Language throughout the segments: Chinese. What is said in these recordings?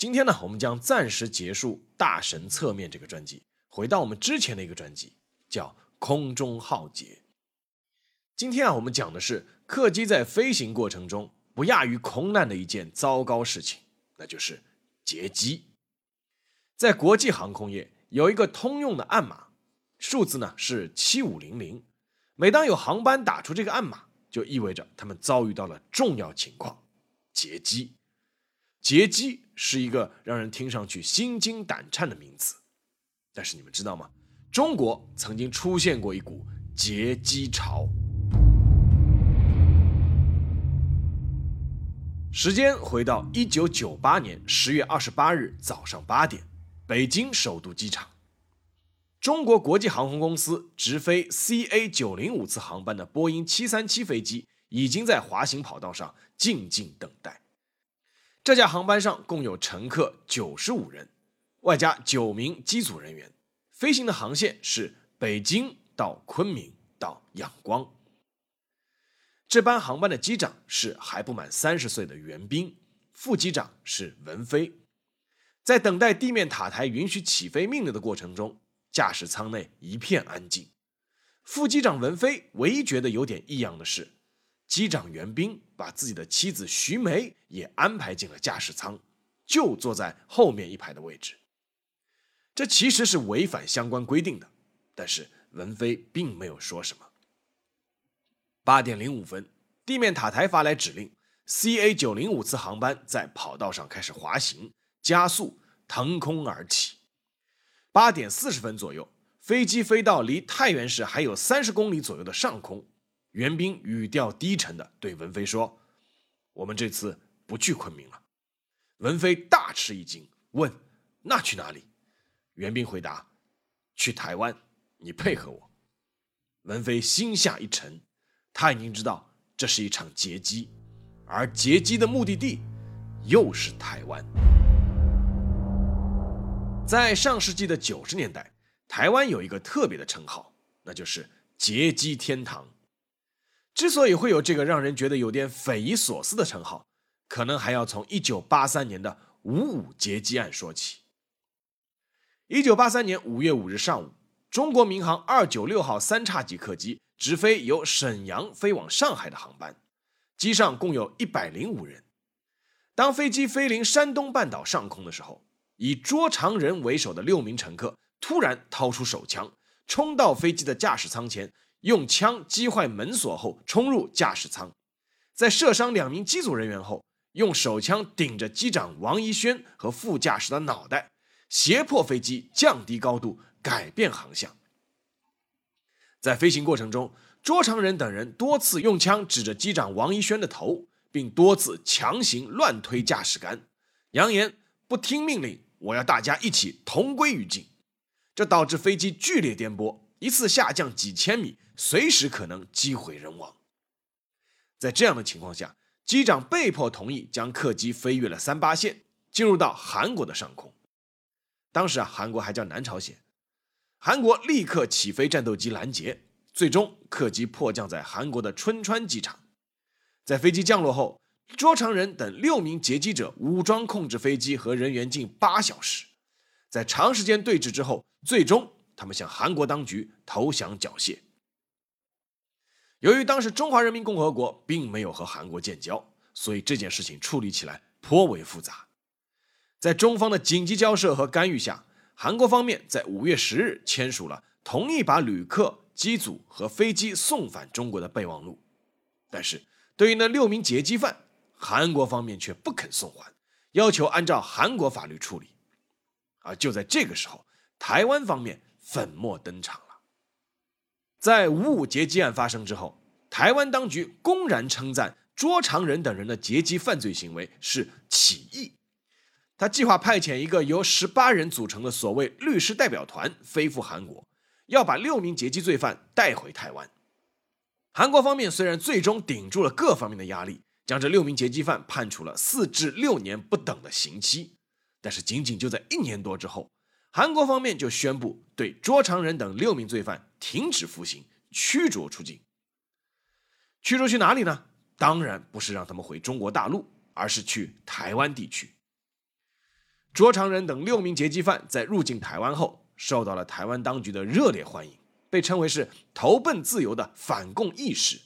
今天呢，我们将暂时结束《大神侧面》这个专辑，回到我们之前的一个专辑，叫《空中浩劫》。今天啊，我们讲的是客机在飞行过程中不亚于空难的一件糟糕事情，那就是劫机。在国际航空业有一个通用的暗码，数字呢是七五零零。每当有航班打出这个暗码，就意味着他们遭遇到了重要情况——劫机。劫机是一个让人听上去心惊胆颤的名词，但是你们知道吗？中国曾经出现过一股劫机潮。时间回到一九九八年十月二十八日早上八点，北京首都机场，中国国际航空公司直飞 CA 九零五次航班的波音七三七飞机已经在滑行跑道上静静等待。这架航班上共有乘客九十五人，外加九名机组人员。飞行的航线是北京到昆明到仰光。这班航班的机长是还不满三十岁的袁斌，副机长是文飞。在等待地面塔台允许起飞命令的过程中，驾驶舱内一片安静。副机长文飞唯一觉得有点异样的是。机长袁斌把自己的妻子徐梅也安排进了驾驶舱，就坐在后面一排的位置。这其实是违反相关规定的，但是文飞并没有说什么。八点零五分，地面塔台发来指令，CA 九零五次航班在跑道上开始滑行、加速、腾空而起。八点四十分左右，飞机飞到离太原市还有三十公里左右的上空。袁斌语调低沉的对文飞说：“我们这次不去昆明了。”文飞大吃一惊，问：“那去哪里？”袁斌回答：“去台湾，你配合我。”文飞心下一沉，他已经知道这是一场劫机，而劫机的目的地又是台湾。在上世纪的九十年代，台湾有一个特别的称号，那就是“劫机天堂”。之所以会有这个让人觉得有点匪夷所思的称号，可能还要从1983年的五五劫机案说起。1983年5月5日上午，中国民航296号三叉戟客机直飞由沈阳飞往上海的航班，机上共有一百零五人。当飞机飞临山东半岛上空的时候，以卓长仁为首的六名乘客突然掏出手枪，冲到飞机的驾驶舱前。用枪击坏门锁后，冲入驾驶舱，在射伤两名机组人员后，用手枪顶着机长王一轩和副驾驶的脑袋，胁迫飞机降低高度，改变航向。在飞行过程中，卓长仁等人多次用枪指着机长王一轩的头，并多次强行乱推驾驶杆，扬言不听命令，我要大家一起同归于尽。这导致飞机剧烈颠簸，一次下降几千米。随时可能机毁人亡。在这样的情况下，机长被迫同意将客机飞越了三八线，进入到韩国的上空。当时啊，韩国还叫南朝鲜。韩国立刻起飞战斗机拦截，最终客机迫降在韩国的春川机场。在飞机降落后，卓长仁等六名劫机者武装控制飞机和人员近八小时，在长时间对峙之后，最终他们向韩国当局投降缴械。由于当时中华人民共和国并没有和韩国建交，所以这件事情处理起来颇为复杂。在中方的紧急交涉和干预下，韩国方面在五月十日签署了同意把旅客、机组和飞机送返中国的备忘录。但是，对于那六名劫机犯，韩国方面却不肯送还，要求按照韩国法律处理。而就在这个时候，台湾方面粉墨登场。在五五劫机案发生之后，台湾当局公然称赞卓长仁等人的劫机犯罪行为是起义。他计划派遣一个由十八人组成的所谓律师代表团飞赴韩国，要把六名劫机罪犯带回台湾。韩国方面虽然最终顶住了各方面的压力，将这六名劫机犯判处了四至六年不等的刑期，但是仅仅就在一年多之后，韩国方面就宣布对卓长仁等六名罪犯停止服刑，驱逐出境。驱逐去哪里呢？当然不是让他们回中国大陆，而是去台湾地区。卓长仁等六名劫机犯在入境台湾后，受到了台湾当局的热烈欢迎，被称为是投奔自由的反共义士。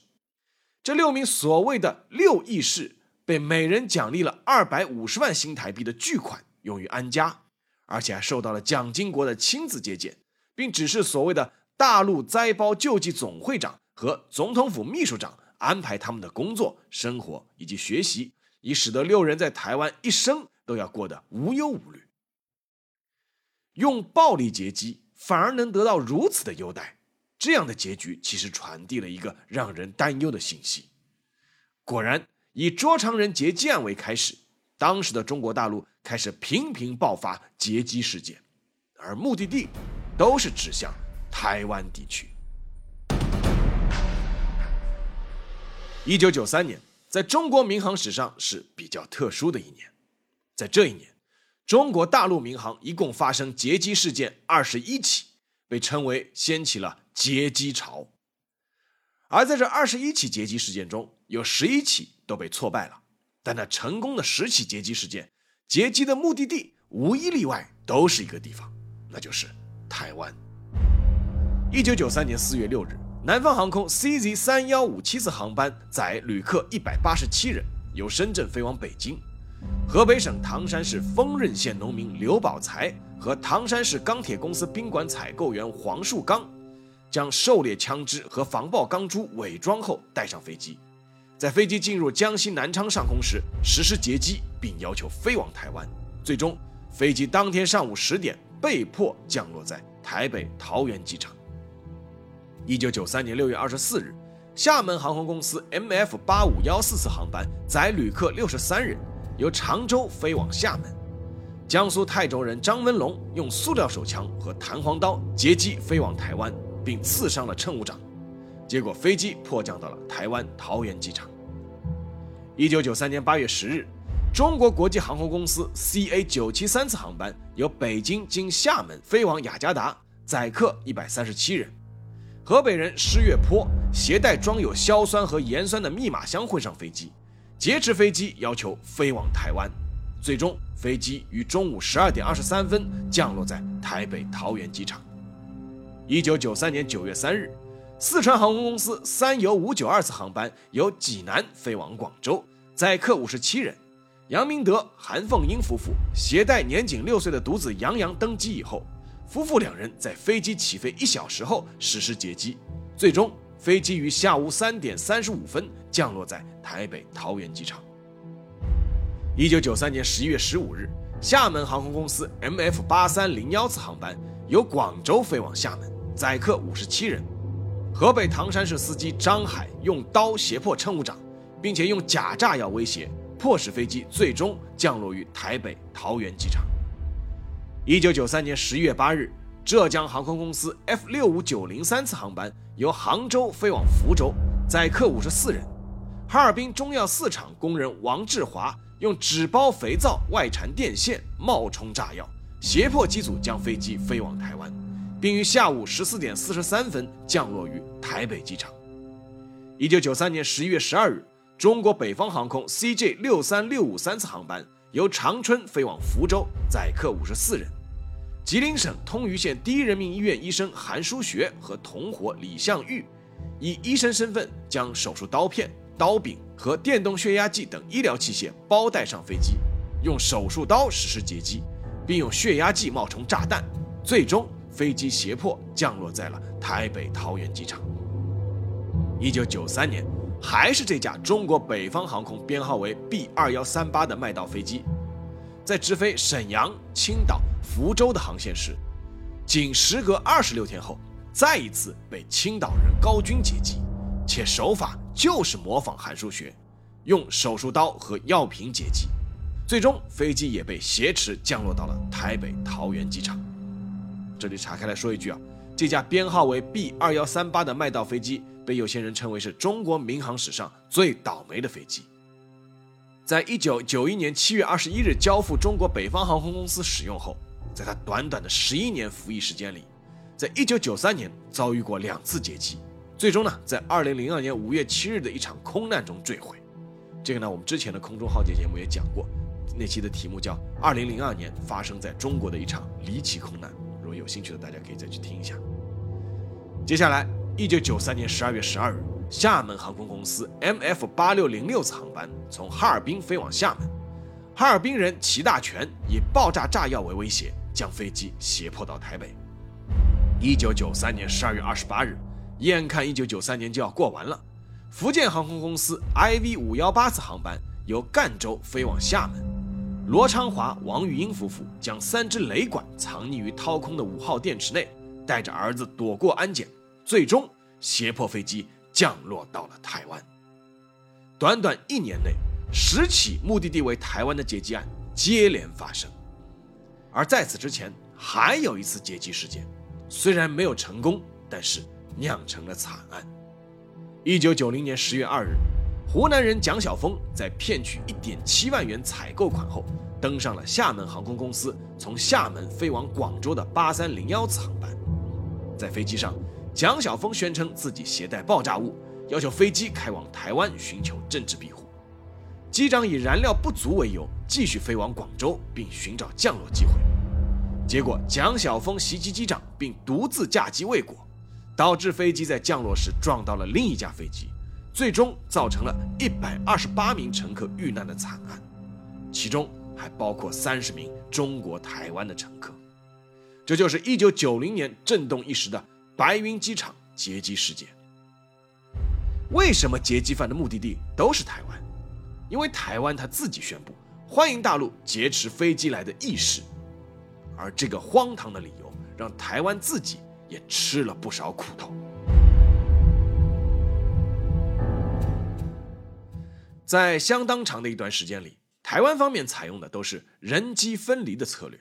这六名所谓的六义士，被每人奖励了二百五十万新台币的巨款，用于安家，而且还受到了蒋经国的亲自接见，并指示所谓的大陆灾包救济总会长和总统府秘书长安排他们的工作、生活以及学习，以使得六人在台湾一生。都要过得无忧无虑。用暴力劫机反而能得到如此的优待，这样的结局其实传递了一个让人担忧的信息。果然，以卓长仁劫机案为开始，当时的中国大陆开始频频爆发劫机事件，而目的地都是指向台湾地区。一九九三年，在中国民航史上是比较特殊的一年。在这一年，中国大陆民航一共发生劫机事件二十一起，被称为掀起了劫机潮。而在这二十一起劫机事件中，有十一起都被挫败了。但那成功的十起劫机事件，劫机的目的地无一例外都是一个地方，那就是台湾。一九九三年四月六日，南方航空 CZ 三幺五七次航班载旅客一百八十七人，由深圳飞往北京。河北省唐山市丰润县农民刘宝才和唐山市钢铁公司宾馆采购员黄树刚，将狩猎枪支和防爆钢珠伪装后带上飞机，在飞机进入江西南昌上空时实施劫机，并要求飞往台湾。最终，飞机当天上午十点被迫降落在台北桃园机场。一九九三年六月二十四日，厦门航空公司 MF 八五幺四次航班载旅客六十三人。由常州飞往厦门，江苏泰州人张文龙用塑料手枪和弹簧刀劫机飞往台湾，并刺伤了乘务长，结果飞机迫降到了台湾桃园机场。一九九三年八月十日，中国国际航空公司 CA 九七三次航班由北京经厦门飞往雅加达，载客一百三十七人，河北人施月坡携带装有硝酸和盐酸的密码箱混上飞机。劫持飞机，要求飞往台湾，最终飞机于中午十二点二十三分降落在台北桃园机场。一九九三年九月三日，四川航空公司三游五九二次航班由济南飞往广州，载客五十七人。杨明德、韩凤英夫妇携带年仅六岁的独子杨洋登机以后，夫妇两人在飞机起飞一小时后实施劫机，最终。飞机于下午三点三十五分降落在台北桃园机场。一九九三年十一月十五日，厦门航空公司 MF 八三零幺次航班由广州飞往厦门，载客五十七人。河北唐山市司机张海用刀胁迫乘务长，并且用假炸药威胁，迫使飞机最终降落于台北桃园机场。一九九三年十一月八日。浙江航空公司 F 六五九零三次航班由杭州飞往福州，载客五十四人。哈尔滨中药四厂工人王志华用纸包肥皂外缠电线冒充炸药，胁迫机组将飞机飞往台湾，并于下午十四点四十三分降落于台北机场。一九九三年十一月十二日，中国北方航空 CJ 六三六五三次航班由长春飞往福州，载客五十四人。吉林省通榆县第一人民医院医生韩书学和同伙李向玉，以医生身份将手术刀片、刀柄和电动血压计等医疗器械包带上飞机，用手术刀实施劫机，并用血压计冒充炸弹，最终飞机胁迫降落在了台北桃园机场。一九九三年，还是这架中国北方航空编号为 B 二幺三八的麦道飞机。在直飞沈阳、青岛、福州的航线时，仅时隔二十六天后，再一次被青岛人高军劫机，且手法就是模仿韩书学，用手术刀和药瓶劫机。最终飞机也被挟持降落到了台北桃园机场。这里岔开来说一句啊，这架编号为 B 二幺三八的麦道飞机，被有些人称为是中国民航史上最倒霉的飞机。在一九九一年七月二十一日交付中国北方航空公司使用后，在它短短的十一年服役时间里，在一九九三年遭遇过两次劫机。最终呢，在二零零二年五月七日的一场空难中坠毁。这个呢，我们之前的空中浩劫节目也讲过，那期的题目叫《二零零二年发生在中国的一场离奇空难》。如果有兴趣的，大家可以再去听一下。接下来，一九九三年十二月十二日，厦门航空公司 MF 八六零六次航班从哈尔滨飞往厦门，哈尔滨人齐大全以爆炸炸药为威胁，将飞机胁迫到台北。一九九三年十二月二十八日。眼看一九九三年就要过完了，福建航空公司 IV 五幺八次航班由赣州飞往厦门，罗昌华、王玉英夫妇将三支雷管藏匿于掏空的五号电池内，带着儿子躲过安检，最终胁迫飞机降落到了台湾。短短一年内，十起目的地为台湾的劫机案接连发生，而在此之前还有一次劫机事件，虽然没有成功，但是。酿成了惨案。一九九零年十月二日，湖南人蒋晓峰在骗取一点七万元采购款后，登上了厦门航空公司从厦门飞往广州的八三零幺次航班。在飞机上，蒋晓峰宣称自己携带爆炸物，要求飞机开往台湾寻求政治庇护。机长以燃料不足为由，继续飞往广州，并寻找降落机会。结果，蒋晓峰袭击机长，并独自驾机未果。导致飞机在降落时撞到了另一架飞机，最终造成了一百二十八名乘客遇难的惨案，其中还包括三十名中国台湾的乘客。这就是一九九零年震动一时的白云机场劫机事件。为什么劫机犯的目的地都是台湾？因为台湾他自己宣布欢迎大陆劫持飞机来的意识，而这个荒唐的理由让台湾自己。也吃了不少苦头。在相当长的一段时间里，台湾方面采用的都是人机分离的策略。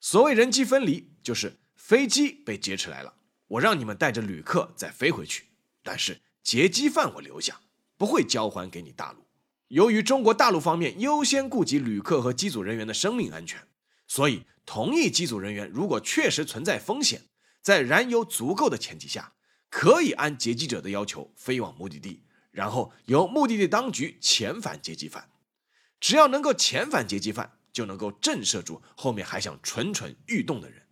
所谓人机分离，就是飞机被劫持来了，我让你们带着旅客再飞回去，但是劫机犯我留下，不会交还给你大陆。由于中国大陆方面优先顾及旅客和机组人员的生命安全，所以同意机组人员如果确实存在风险。在燃油足够的前提下，可以按劫机者的要求飞往目的地，然后由目的地当局遣返劫机犯。只要能够遣返劫机犯，就能够震慑住后面还想蠢蠢欲动的人。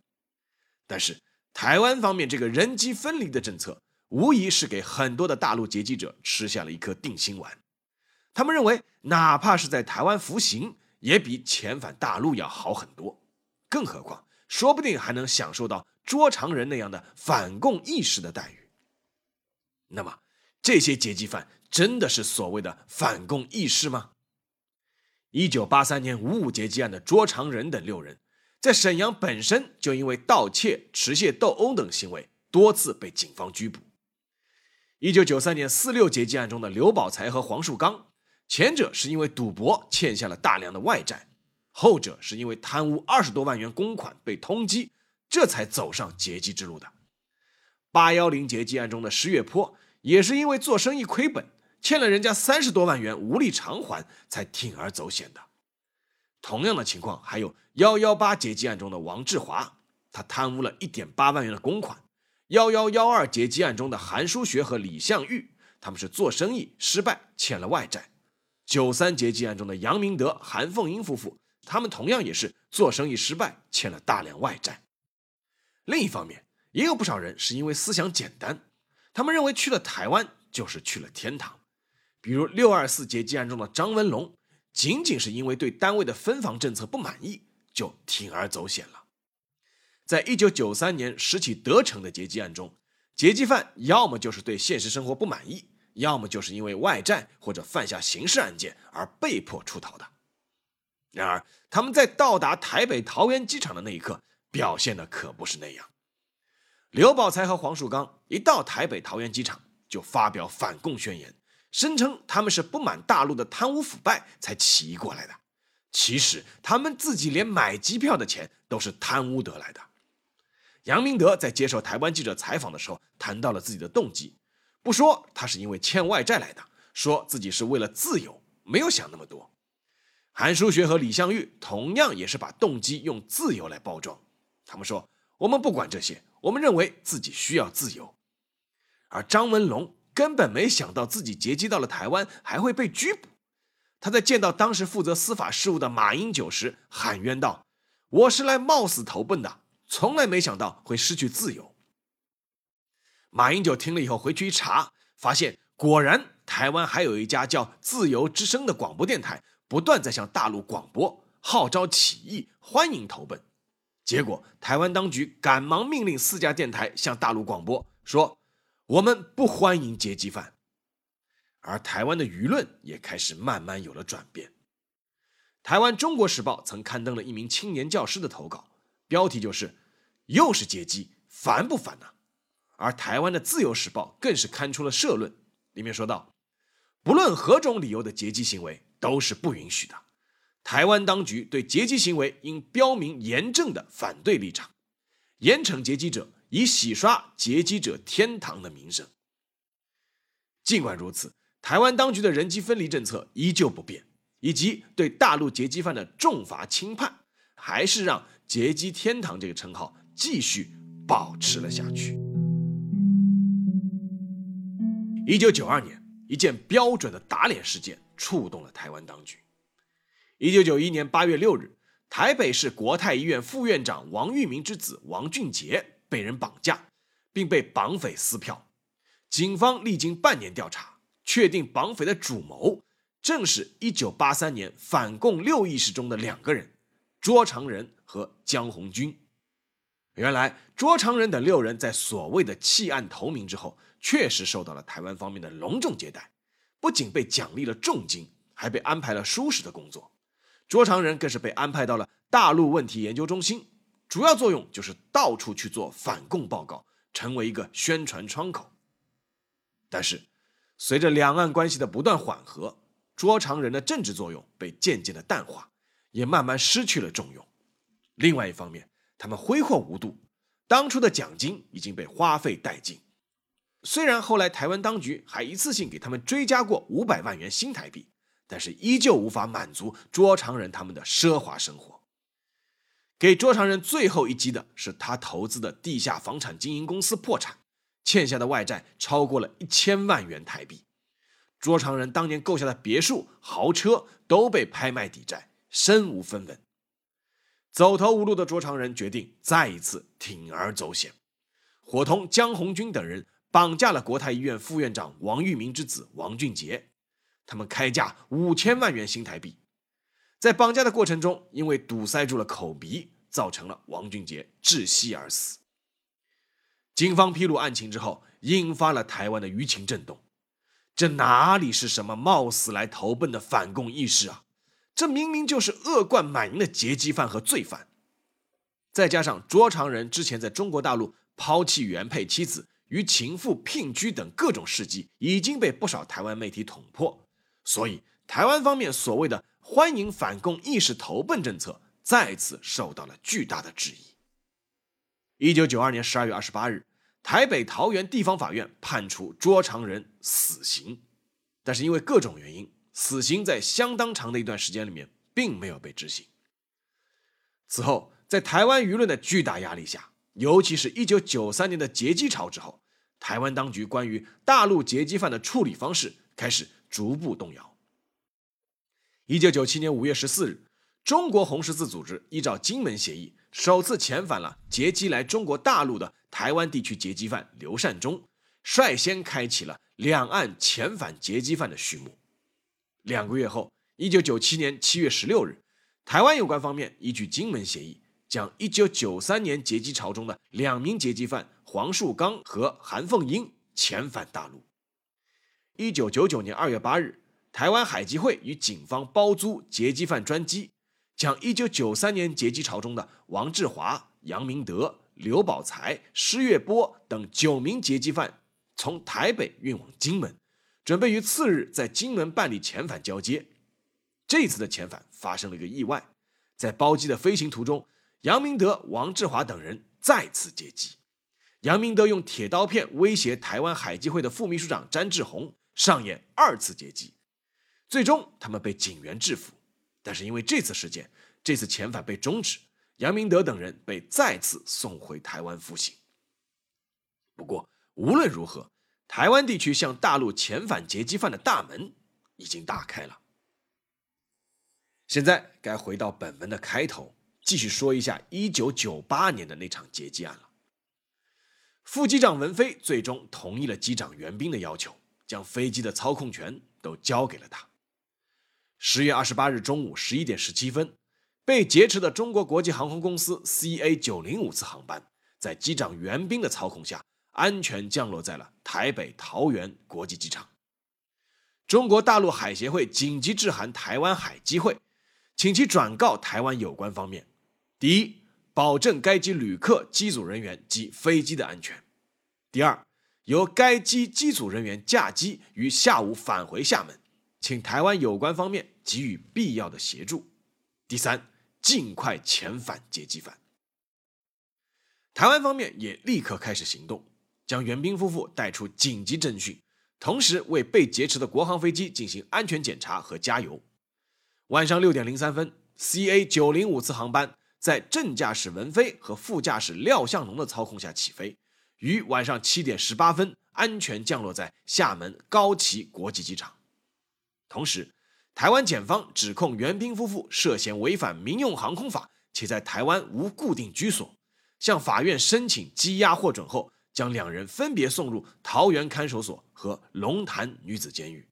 但是台湾方面这个人机分离的政策，无疑是给很多的大陆劫机者吃下了一颗定心丸。他们认为，哪怕是在台湾服刑，也比遣返大陆要好很多。更何况，说不定还能享受到。捉常人那样的反共意识的待遇，那么这些劫机犯真的是所谓的反共意识吗？一九八三年五五劫机案的捉常人等六人，在沈阳本身就因为盗窃、持械斗殴等行为，多次被警方拘捕。一九九三年四六劫机案中的刘宝才和黄树刚，前者是因为赌博欠下了大量的外债，后者是因为贪污二十多万元公款被通缉。这才走上劫机之路的。八幺零劫机案中的石月坡，也是因为做生意亏本，欠了人家三十多万元无力偿还，才铤而走险的。同样的情况还有幺幺八劫机案中的王志华，他贪污了一点八万元的公款。幺幺幺二劫机案中的韩书学和李向玉，他们是做生意失败欠了外债。九三劫机案中的杨明德、韩凤英夫妇，他们同样也是做生意失败欠了大量外债。另一方面，也有不少人是因为思想简单，他们认为去了台湾就是去了天堂。比如六二四劫机案中的张文龙，仅仅是因为对单位的分房政策不满意，就铤而走险了。在一九九三年十起得逞的劫机案中，劫机犯要么就是对现实生活不满意，要么就是因为外债或者犯下刑事案件而被迫出逃的。然而，他们在到达台北桃园机场的那一刻。表现的可不是那样。刘宝才和黄树刚一到台北桃园机场，就发表反共宣言，声称他们是不满大陆的贪污腐败才起义过来的，其实他们自己连买机票的钱都是贪污得来的。杨明德在接受台湾记者采访的时候谈到了自己的动机，不说他是因为欠外债来的，说自己是为了自由，没有想那么多。韩书学和李相玉同样也是把动机用自由来包装，他们说我们不管这些，我们认为自己需要自由。而张文龙根本没想到自己劫机到了台湾还会被拘捕。他在见到当时负责司法事务的马英九时，喊冤道：“我是来冒死投奔的，从来没想到会失去自由。”马英九听了以后回去一查，发现果然台湾还有一家叫“自由之声”的广播电台，不断在向大陆广播号召起义，欢迎投奔。结果台湾当局赶忙命令四家电台向大陆广播说：“我们不欢迎劫机犯。”而台湾的舆论也开始慢慢有了转变。台湾《中国时报》曾刊登了一名青年教师的投稿，标题就是“又是劫机，烦不烦呐？”而台湾的《自由时报》更是刊出了社论，里面说道：“不论何种理由的劫机行为都是不允许的，台湾当局对劫机行为应标明严正的反对立场，严惩劫机者，以洗刷劫机者天堂的名声。”尽管如此。台湾当局的人机分离政策依旧不变，以及对大陆劫机犯的重罚轻判，还是让“劫机天堂”这个称号继续保持了下去。一九九二年，一件标准的打脸事件触动了台湾当局。一九九一年八月六日，台北市国泰医院副院长王玉明之子王俊杰被人绑架，并被绑匪撕票。警方历经半年调查。确定绑匪的主谋正是一九八三年反共六义士中的两个人，卓长仁和江红军。原来卓长仁等六人在所谓的弃暗投明之后，确实受到了台湾方面的隆重接待，不仅被奖励了重金，还被安排了舒适的工作。卓长仁更是被安排到了大陆问题研究中心，主要作用就是到处去做反共报告，成为一个宣传窗口。但是。随着两岸关系的不断缓和，卓长仁的政治作用被渐渐的淡化，也慢慢失去了重用。另外一方面，他们挥霍无度，当初的奖金已经被花费殆尽。虽然后来台湾当局还一次性给他们追加过五百万元新台币，但是依旧无法满足卓长仁他们的奢华生活。给卓长仁最后一击的是他投资的地下房产经营公司破产。欠下的外债超过了一千万元台币，卓长仁当年购下的别墅、豪车都被拍卖抵债，身无分文。走投无路的卓长仁决定再一次铤而走险，伙同江红军等人绑架了国泰医院副院长王玉明之子王俊杰，他们开价五千万元新台币。在绑架的过程中，因为堵塞住了口鼻，造成了王俊杰窒息而死。警方披露案情之后，引发了台湾的舆情震动。这哪里是什么冒死来投奔的反共义士啊？这明明就是恶贯满盈的劫机犯和罪犯。再加上卓长仁之前在中国大陆抛弃原配妻子、与情妇聘居等各种事迹，已经被不少台湾媒体捅破，所以台湾方面所谓的欢迎反共意识投奔政策，再次受到了巨大的质疑。一九九二年十二月二十八日。台北桃园地方法院判处卓长仁死刑，但是因为各种原因，死刑在相当长的一段时间里面并没有被执行。此后，在台湾舆论的巨大压力下，尤其是一九九三年的劫机潮之后，台湾当局关于大陆劫机犯的处理方式开始逐步动摇。一九九七年五月十四日，中国红十字组织依照金门协议，首次遣返了劫机来中国大陆的。台湾地区劫机犯刘善忠率先开启了两岸遣返劫机犯的序幕。两个月后，一九九七年七月十六日，台湾有关方面依据金门协议，将一九九三年劫机潮中的两名劫机犯黄树刚和韩凤英遣返大陆。一九九九年二月八日，台湾海基会与警方包租劫机犯专机，将一九九三年劫机潮中的王志华、杨明德。刘宝才、施月波等九名劫机犯从台北运往金门，准备于次日在金门办理遣返交接。这次的遣返发生了一个意外，在包机的飞行途中，杨明德、王志华等人再次劫机。杨明德用铁刀片威胁台湾海基会的副秘书长詹志宏，上演二次劫机。最终，他们被警员制服。但是因为这次事件，这次遣返被终止，杨明德等人被再次送回台湾服刑。不过，无论如何，台湾地区向大陆遣返劫机犯的大门已经打开了。现在该回到本文的开头，继续说一下1998年的那场劫机案了。副机长文飞最终同意了机长袁斌的要求，将飞机的操控权都交给了他。十月二十八日中午十一点十七分，被劫持的中国国际航空公司 CA 九零五次航班，在机长袁斌的操控下，安全降落在了台北桃园国际机场。中国大陆海协会紧急致函台湾海基会。请其转告台湾有关方面：第一，保证该机旅客、机组人员及飞机的安全；第二，由该机机组人员驾机于下午返回厦门，请台湾有关方面给予必要的协助；第三，尽快遣返劫机犯。台湾方面也立刻开始行动，将袁斌夫妇带出紧急侦讯，同时为被劫持的国航飞机进行安全检查和加油。晚上六点零三分，CA 九零五次航班在正驾驶文飞和副驾驶廖向龙的操控下起飞，于晚上七点十八分安全降落在厦门高崎国际机场。同时，台湾检方指控袁斌夫妇涉嫌违反民用航空法，且在台湾无固定居所，向法院申请羁押获准后，将两人分别送入桃园看守所和龙潭女子监狱。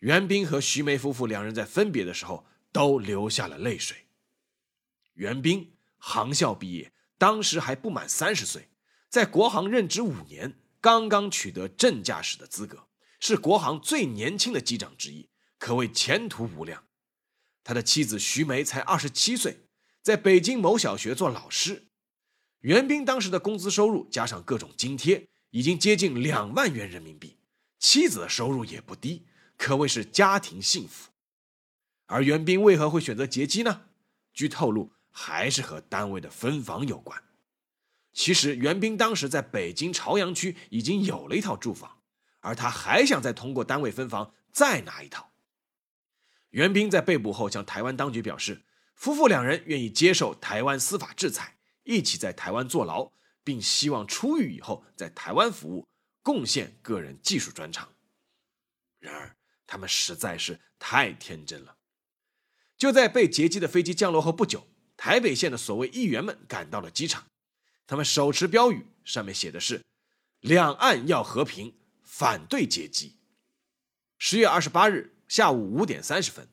袁斌和徐梅夫妇两人在分别的时候都流下了泪水。袁斌航校毕业，当时还不满三十岁，在国航任职五年，刚刚取得正驾驶的资格，是国航最年轻的机长之一，可谓前途无量。他的妻子徐梅才二十七岁，在北京某小学做老师。袁斌当时的工资收入加上各种津贴，已经接近两万元人民币，妻子的收入也不低。可谓是家庭幸福，而袁斌为何会选择劫机呢？据透露，还是和单位的分房有关。其实袁斌当时在北京朝阳区已经有了一套住房，而他还想再通过单位分房再拿一套。袁斌在被捕后向台湾当局表示，夫妇两人愿意接受台湾司法制裁，一起在台湾坐牢，并希望出狱以后在台湾服务，贡献个人技术专长。然而。他们实在是太天真了。就在被劫机的飞机降落后不久，台北县的所谓议员们赶到了机场，他们手持标语，上面写的是“两岸要和平，反对劫机”。十月二十八日下午五点三十分，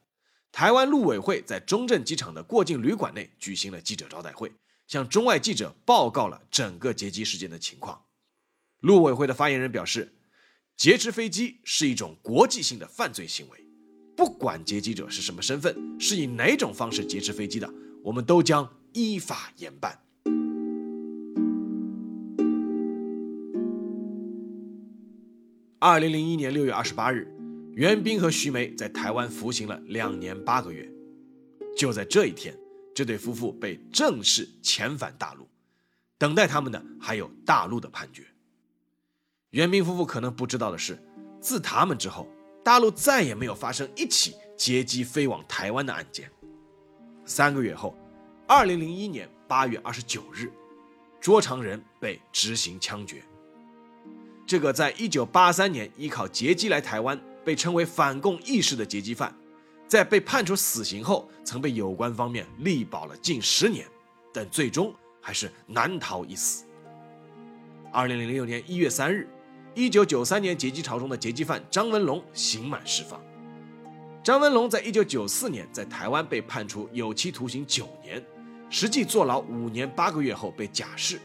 台湾陆委会在中正机场的过境旅馆内举行了记者招待会，向中外记者报告了整个劫机事件的情况。陆委会的发言人表示。劫持飞机是一种国际性的犯罪行为，不管劫机者是什么身份，是以哪种方式劫持飞机的，我们都将依法严办。二零零一年六月二十八日，袁斌和徐梅在台湾服刑了两年八个月。就在这一天，这对夫妇被正式遣返大陆，等待他们的还有大陆的判决。袁斌夫妇可能不知道的是，自他们之后，大陆再也没有发生一起劫机飞往台湾的案件。三个月后，二零零一年八月二十九日，卓长仁被执行枪决。这个在一九八三年依靠劫机来台湾，被称为反共义士的劫机犯，在被判处死刑后，曾被有关方面力保了近十年，但最终还是难逃一死。二零零六年一月三日。一九九三年劫机潮中的劫机犯张文龙刑满释放。张文龙在一九九四年在台湾被判处有期徒刑九年，实际坐牢五年八个月后被假释，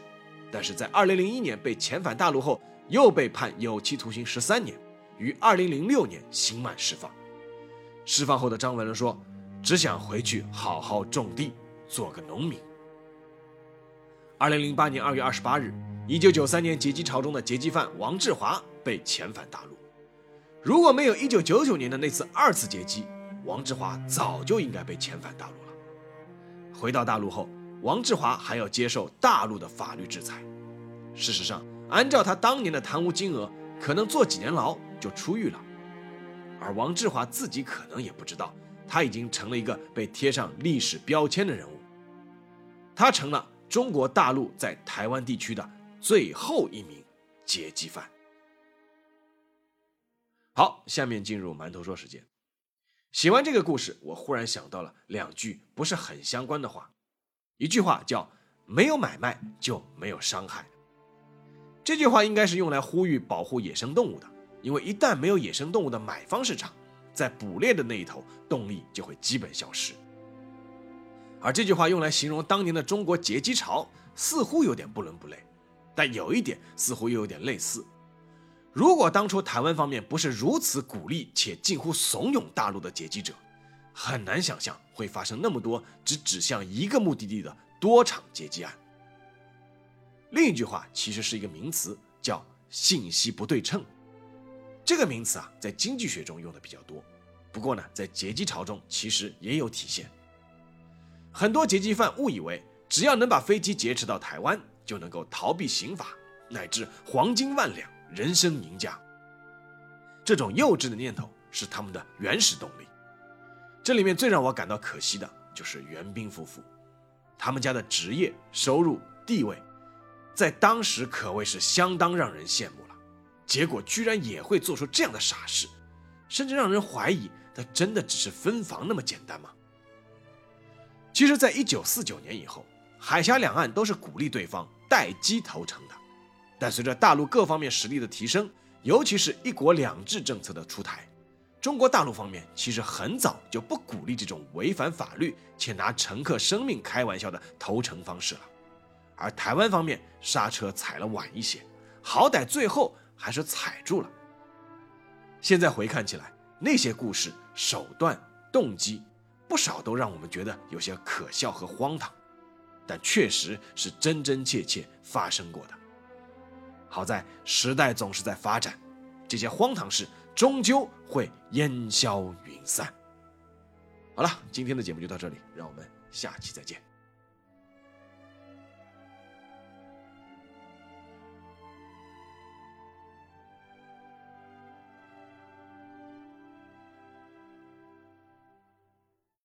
但是在二零零一年被遣返大陆后又被判有期徒刑十三年，于二零零六年刑满释放。释放后的张文龙说：“只想回去好好种地，做个农民。”二零零八年二月二十八日。一九九三年劫机潮中的劫机犯王志华被遣返大陆。如果没有一九九九年的那次二次劫机，王志华早就应该被遣返大陆了。回到大陆后，王志华还要接受大陆的法律制裁。事实上，按照他当年的贪污金额，可能坐几年牢就出狱了。而王志华自己可能也不知道，他已经成了一个被贴上历史标签的人物。他成了中国大陆在台湾地区的最后一名劫机犯。好，下面进入馒头说时间。写完这个故事，我忽然想到了两句不是很相关的话。一句话叫“没有买卖就没有伤害”，这句话应该是用来呼吁保护野生动物的。因为一旦没有野生动物的买方市场，在捕猎的那一头，动力就会基本消失。而这句话用来形容当年的中国劫机潮，似乎有点不伦不类，但有一点似乎又有点类似。如果当初台湾方面不是如此鼓励且近乎怂恿大陆的劫机者，很难想象会发生那么多只指向一个目的地的多场劫机案。另一句话其实是一个名词，叫信息不对称。这个名词啊，在经济学中用的比较多，不过呢，在劫机潮中其实也有体现。很多劫机犯误以为，只要能把飞机劫持到台湾，就能够逃避刑罚，乃至黄金万两，人生赢家。这种幼稚的念头是他们的原始动力。这里面最让我感到可惜的就是袁斌夫妇，他们家的职业、收入、地位，在当时可谓是相当让人羡慕了。结果居然也会做出这样的傻事，甚至让人怀疑他真的只是分房那么简单吗？其实，在一九四九年以后，海峡两岸都是鼓励对方待机投诚的。但随着大陆各方面实力的提升，尤其是一国两制政策的出台，中国大陆方面其实很早就不鼓励这种违反法律且拿乘客生命开玩笑的投诚方式了。而台湾方面刹车踩了晚一些，好歹最后。还是踩住了。现在回看起来，那些故事、手段、动机，不少都让我们觉得有些可笑和荒唐，但确实是真真切切发生过的。好在时代总是在发展，这些荒唐事终究会烟消云散。好了，今天的节目就到这里，让我们下期再见。